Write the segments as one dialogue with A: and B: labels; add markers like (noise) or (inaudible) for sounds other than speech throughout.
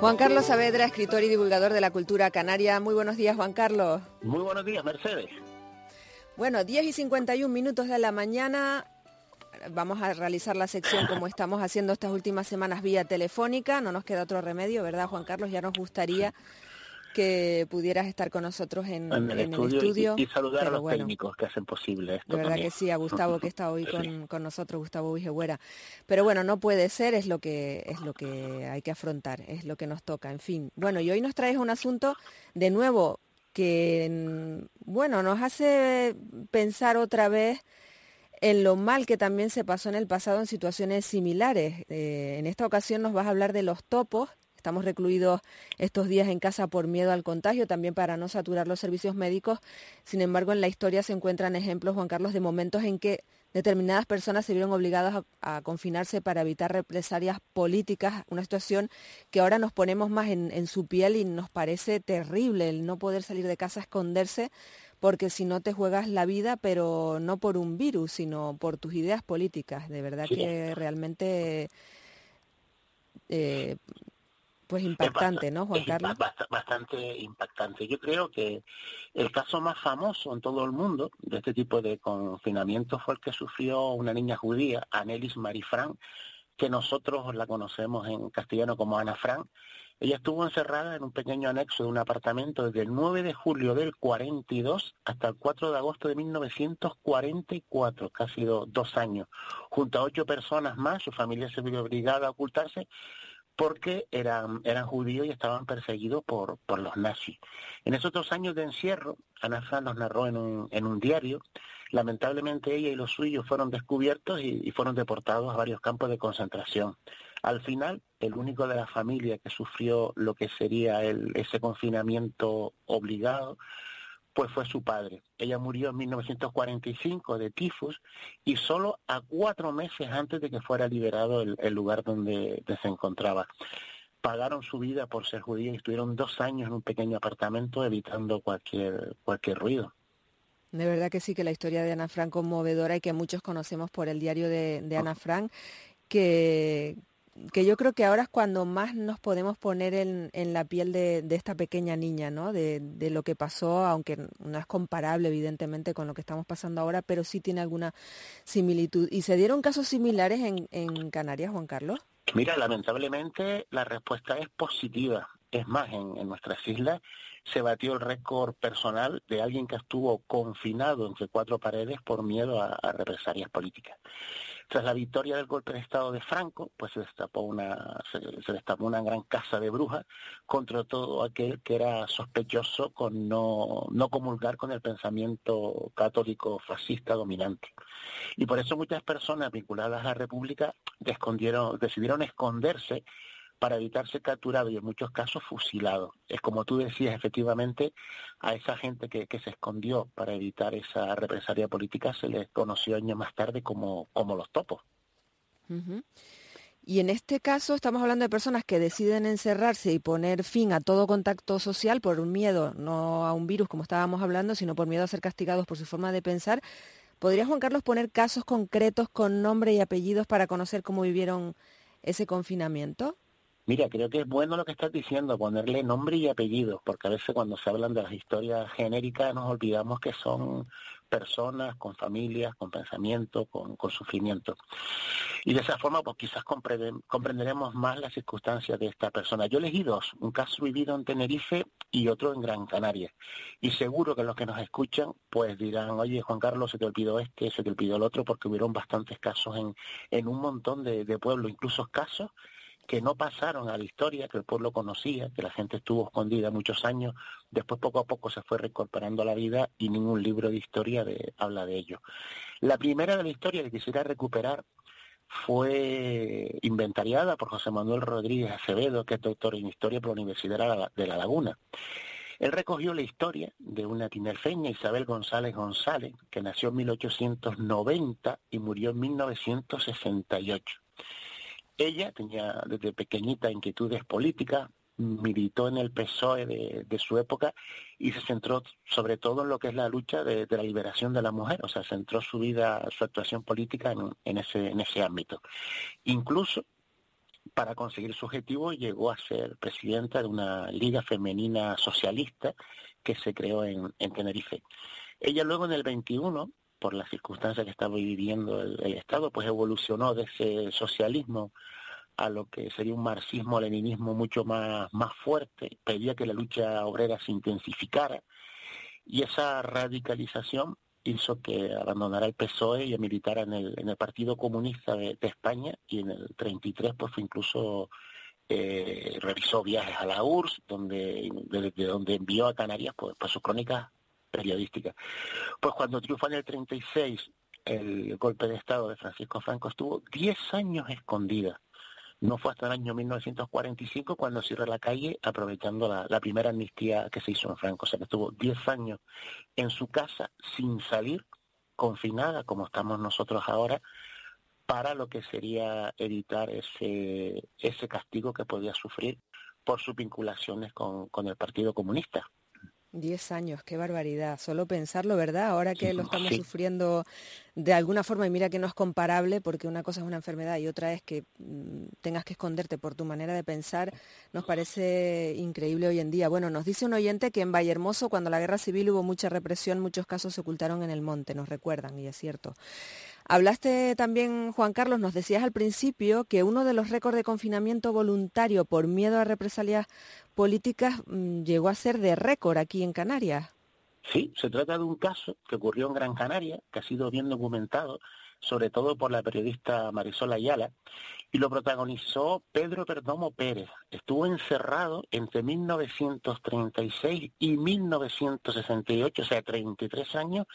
A: Juan Carlos Saavedra, escritor y divulgador de la cultura canaria. Muy buenos días, Juan Carlos.
B: Muy buenos días, Mercedes.
A: Bueno, 10 y 51 minutos de la mañana vamos a realizar la sección como estamos haciendo estas últimas semanas vía telefónica. No nos queda otro remedio, ¿verdad, Juan Carlos? Ya nos gustaría que pudieras estar con nosotros en, el, estudio,
B: Y, saludar a los técnicos que hacen posible esto.
A: De verdad que sí, a Gustavo que está hoy (laughs) con, nosotros, Gustavo Vigehuera. Pero bueno, no puede ser, es lo que es lo que hay que afrontar, es lo que nos toca, en fin. Bueno, y hoy nos traes un asunto de nuevo que bueno, nos hace pensar otra vez en lo mal que también se pasó en el pasado en situaciones similares. Eh, en esta ocasión nos vas a hablar de los topos. Estamos recluidos estos días en casa por miedo al contagio, también para no saturar los servicios médicos. Sin embargo, en la historia se encuentran ejemplos, Juan Carlos, de momentos en que determinadas personas se vieron obligadas a, confinarse para evitar represalias políticas, una situación que ahora nos ponemos más en, en su piel y nos parece terrible el no poder salir de casa a esconderse porque si no te juegas la vida, pero no por un virus, sino por tus ideas políticas. De verdad que realmente, eh, pues impactante, ¿no, Juan Carlos?
B: Bastante impactante. Yo creo que el caso más famoso en todo el mundo de este tipo de confinamiento fue el que sufrió una niña judía, Anelis Marifran, que nosotros la conocemos en castellano como Ana Frank, ella estuvo encerrada en un pequeño anexo de un apartamento desde el 9 de julio del 42 hasta el 4 de agosto de 1944, casi dos años, junto a ocho personas más. Su familia se vio obligada a ocultarse porque eran, eran judíos y estaban perseguidos por, por los nazis. En esos dos años de encierro, Ana nos narró en un, en un diario, lamentablemente ella y los suyos fueron descubiertos y, y fueron deportados a varios campos de concentración. Al final, el único de la familia que sufrió lo que sería el, ese confinamiento obligado, pues fue su padre. Ella murió en 1945 de tifus y solo a cuatro meses antes de que fuera liberado el, lugar donde, se encontraba. Pagaron su vida por ser judía y estuvieron dos años en un pequeño apartamento evitando cualquier, cualquier ruido.
A: De verdad que sí, que la historia de Ana Frank conmovedora y que muchos conocemos por el diario de, de Ana Frank, que, que yo creo que ahora es cuando más nos podemos poner en, en la piel de, de, esta pequeña niña, ¿no? De, de, lo que pasó, aunque no es comparable evidentemente con lo que estamos pasando ahora, pero sí tiene alguna similitud. ¿Y se dieron casos similares en, en Canarias, Juan Carlos?
B: Mira, lamentablemente la respuesta es positiva. Es más, en, en nuestras islas se batió el récord personal de alguien que estuvo confinado entre cuatro paredes por miedo a, a represalias políticas. Tras la victoria del golpe de Estado de Franco, pues se destapó una, se, destapó una gran casa de brujas contra todo aquel que era sospechoso con no, no comulgar con el pensamiento católico fascista dominante. Y por eso muchas personas vinculadas a la República decidieron esconderse para evitar ser capturado y en muchos casos fusilado. Es como tú decías, efectivamente, a esa gente que, se escondió para evitar esa represalia política se les conoció años más tarde como, los topos.
A: Y en este caso estamos hablando de personas que deciden encerrarse y poner fin a todo contacto social por un miedo, no a un virus como estábamos hablando, sino por miedo a ser castigados por su forma de pensar. ¿Podría Juan Carlos poner casos concretos con nombre y apellidos para conocer cómo vivieron ese confinamiento?
B: Mira, creo que es bueno lo que estás diciendo, ponerle nombre y apellido, porque a veces cuando se hablan de las historias genéricas nos olvidamos que son personas, con familias, con pensamiento, con, sufrimiento. Y de esa forma, pues quizás comprenderemos más las circunstancias de esta persona. Yo elegí dos, un caso vivido en Tenerife y otro en Gran Canaria. Y seguro que los que nos escuchan, pues dirán, oye, Juan Carlos, se te olvidó este, se te olvidó el otro, porque hubieron bastantes casos en, en un montón de, de pueblos, incluso casos que no pasaron a la historia, que el pueblo conocía, que la gente estuvo escondida muchos años, después poco a poco se fue reincorporando a la vida y ningún libro de historia habla de ello. La primera de la historia que quisiera recuperar fue inventariada por José Manuel Rodríguez Acevedo, que es doctor en historia por la Universidad de La Laguna. Él recogió la historia de una tinerfeña, Isabel González González, que nació en 1890 y murió en 1968. Ella tenía desde pequeñita inquietudes políticas, militó en el PSOE de, su época y se centró sobre todo en lo que es la lucha de, la liberación de la mujer, o sea, centró su vida, su actuación política en, ese, en ese ámbito. Incluso para conseguir su objetivo llegó a ser presidenta de una liga femenina socialista que se creó en, en Tenerife. Ella luego en el 21 por las circunstancias que estaba viviendo el, Estado, pues evolucionó de ese socialismo a lo que sería un marxismo-leninismo mucho más, más fuerte, pedía que la lucha obrera se intensificara. Y esa radicalización hizo que abandonara el PSOE y militara en el, en el Partido Comunista de, España y en el 33 pues incluso eh, realizó viajes a la URSS, donde, desde donde envió a Canarias pues, pues sus crónicas periodística. Pues cuando triunfa en el 36 el golpe de Estado de Francisco Franco estuvo 10 años escondida. No fue hasta el año 1945 cuando cierra la calle aprovechando la, primera amnistía que se hizo en Franco. O sea, que estuvo 10 años en su casa sin salir, confinada como estamos nosotros ahora, para lo que sería evitar ese, ese castigo que podía sufrir por sus vinculaciones con el Partido Comunista.
A: Diez años, qué barbaridad. Solo pensarlo, ¿verdad? Ahora que lo estamos sufriendo de alguna forma, y mira que no es comparable, porque una cosa es una enfermedad y otra es que mm, tengas que esconderte por tu manera de pensar, nos parece increíble hoy en día. Bueno, nos dice un oyente que en Vallehermoso, cuando la guerra civil hubo mucha represión, muchos casos se ocultaron en el monte, nos recuerdan, y es cierto. Hablaste también, Juan Carlos, nos decías al principio que uno de los récords de confinamiento voluntario por miedo a represalias políticas mm, llegó a ser de récord aquí en Canarias.
B: Sí, se trata de un caso que ocurrió en Gran Canaria, que ha sido bien documentado, sobre todo por la periodista Marisol Ayala, y lo protagonizó Pedro Perdomo Pérez. Estuvo encerrado entre 1936 y 1968, o sea, 33 años,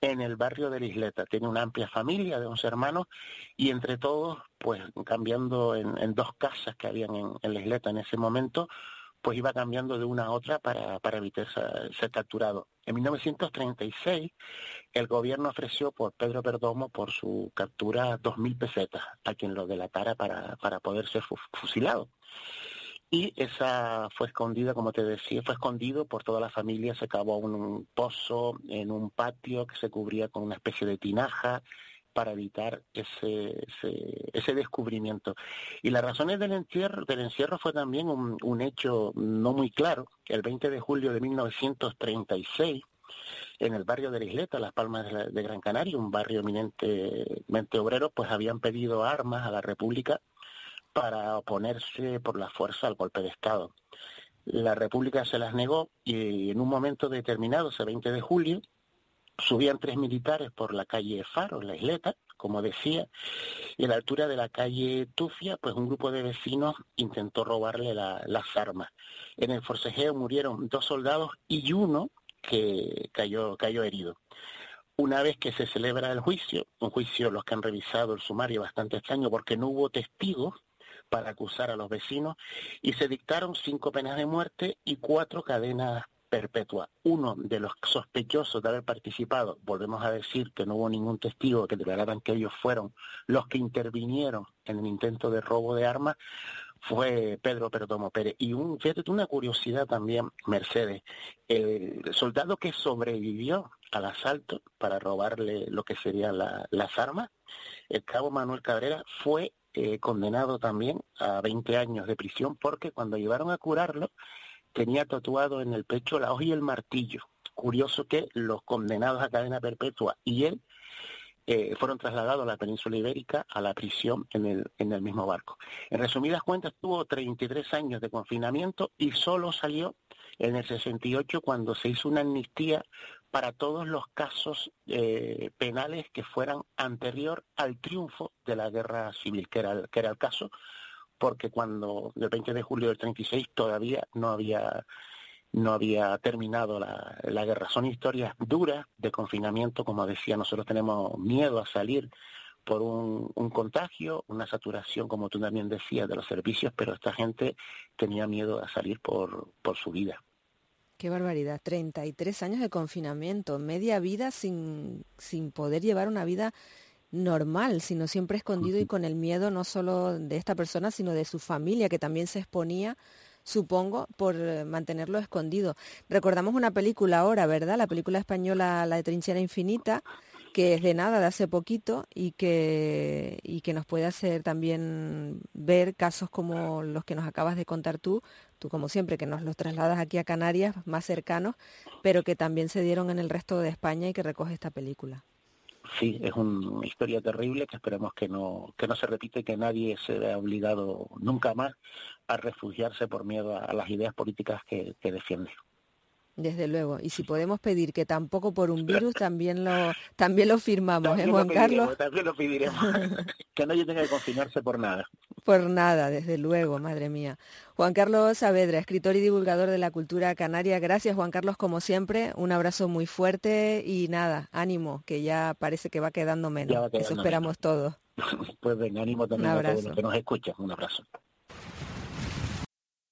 B: en el barrio de la Isleta. Tiene una amplia familia de 11 hermanos y entre todos, pues cambiando en, dos casas que habían en, en la Isleta en ese momento, pues iba cambiando de una a otra para, para evitar ser, capturado. En 1936, el gobierno ofreció por Pedro Perdomo, por su captura, 2.000 pesetas a quien lo delatara para, para poder ser fusilado. Y esa fue escondida, como te decía, fue escondido por toda la familia, se cavó un pozo en un patio que se cubría con una especie de tinaja, para evitar ese, ese, descubrimiento. Y las razones del encierro, del encierro fue también un, hecho no muy claro, el 20 de julio de 1936, en el barrio de la Isleta, Las Palmas de, Gran Canaria, un barrio eminentemente obrero, pues habían pedido armas a la República para oponerse por la fuerza al golpe de Estado. La República se las negó y en un momento determinado, ese 20 de julio, subían tres militares por la calle Faro, la isleta, como decía, y a la altura de la calle Tufia, pues un grupo de vecinos intentó robarle las armas. En el forcejeo murieron dos soldados y uno que cayó, cayó herido. Una vez que se celebra el juicio, un juicio los que han revisado el sumario bastante extraño porque no hubo testigos para acusar a los vecinos y se dictaron cinco penas de muerte y cuatro cadenas perpetua. Uno de los sospechosos de haber participado, volvemos a decir que no hubo ningún testigo que declararan que ellos fueron los que intervinieron en el intento de robo de armas, fue Pedro Perdomo Pérez. Y un, fíjate, una curiosidad también, Mercedes, el soldado que sobrevivió al asalto para robarle lo que serían las armas, el cabo Manuel Cabrera, fue eh, condenado también a 20 años de prisión porque cuando llevaron a curarlo, tenía tatuado en el pecho la hoja y el martillo. curioso que los condenados a cadena perpetua y él eh, fueron trasladados a la península ibérica a la prisión en el, en el mismo barco. En resumidas cuentas, tuvo 33 años de confinamiento y solo salió en el 68 cuando se hizo una amnistía para todos los casos eh, penales que fueran anterior al triunfo de la guerra civil, que era, que era el caso, porque cuando el 20 de julio del 36 todavía no había no había terminado la, la, guerra. Son historias duras de confinamiento, como decía, nosotros tenemos miedo a salir por un, un, contagio, una saturación, como tú también decías, de los servicios, pero esta gente tenía miedo a salir por, por su vida.
A: Qué barbaridad, 33 años de confinamiento, media vida sin, sin poder llevar una vida normal, sino siempre escondido y con el miedo no solo de esta persona, sino de su familia, que también se exponía supongo, por eh, mantenerlo escondido. Recordamos una película ahora, ¿verdad? La película española La de Trinchera Infinita, que es de nada, de hace poquito, y que, y que nos puede hacer también ver casos como los que nos acabas de contar tú, tú como siempre, que nos los trasladas aquí a Canarias, más cercanos, pero que también se dieron en el resto de España y que recoge esta película
B: sí, es una historia terrible que esperemos que no, que no se repite, que nadie se vea obligado nunca más a refugiarse por miedo a, las ideas políticas que, que defiende.
A: Desde luego. Y si podemos pedir que tampoco por un (laughs) virus, también lo, también lo firmamos, ¿eh, Juan Carlos?
B: También lo pediremos. (laughs) que nadie tenga que confinarse por nada.
A: Por nada, desde luego, madre mía. Juan Carlos Saavedra, escritor y divulgador de la cultura canaria. Gracias, Juan Carlos, como siempre. Un abrazo muy fuerte y nada, ánimo, que ya parece que va quedando menos. Eso esperamos todos. (laughs)
B: pues venga, ánimo también a todos los que nos escuchan. Un abrazo.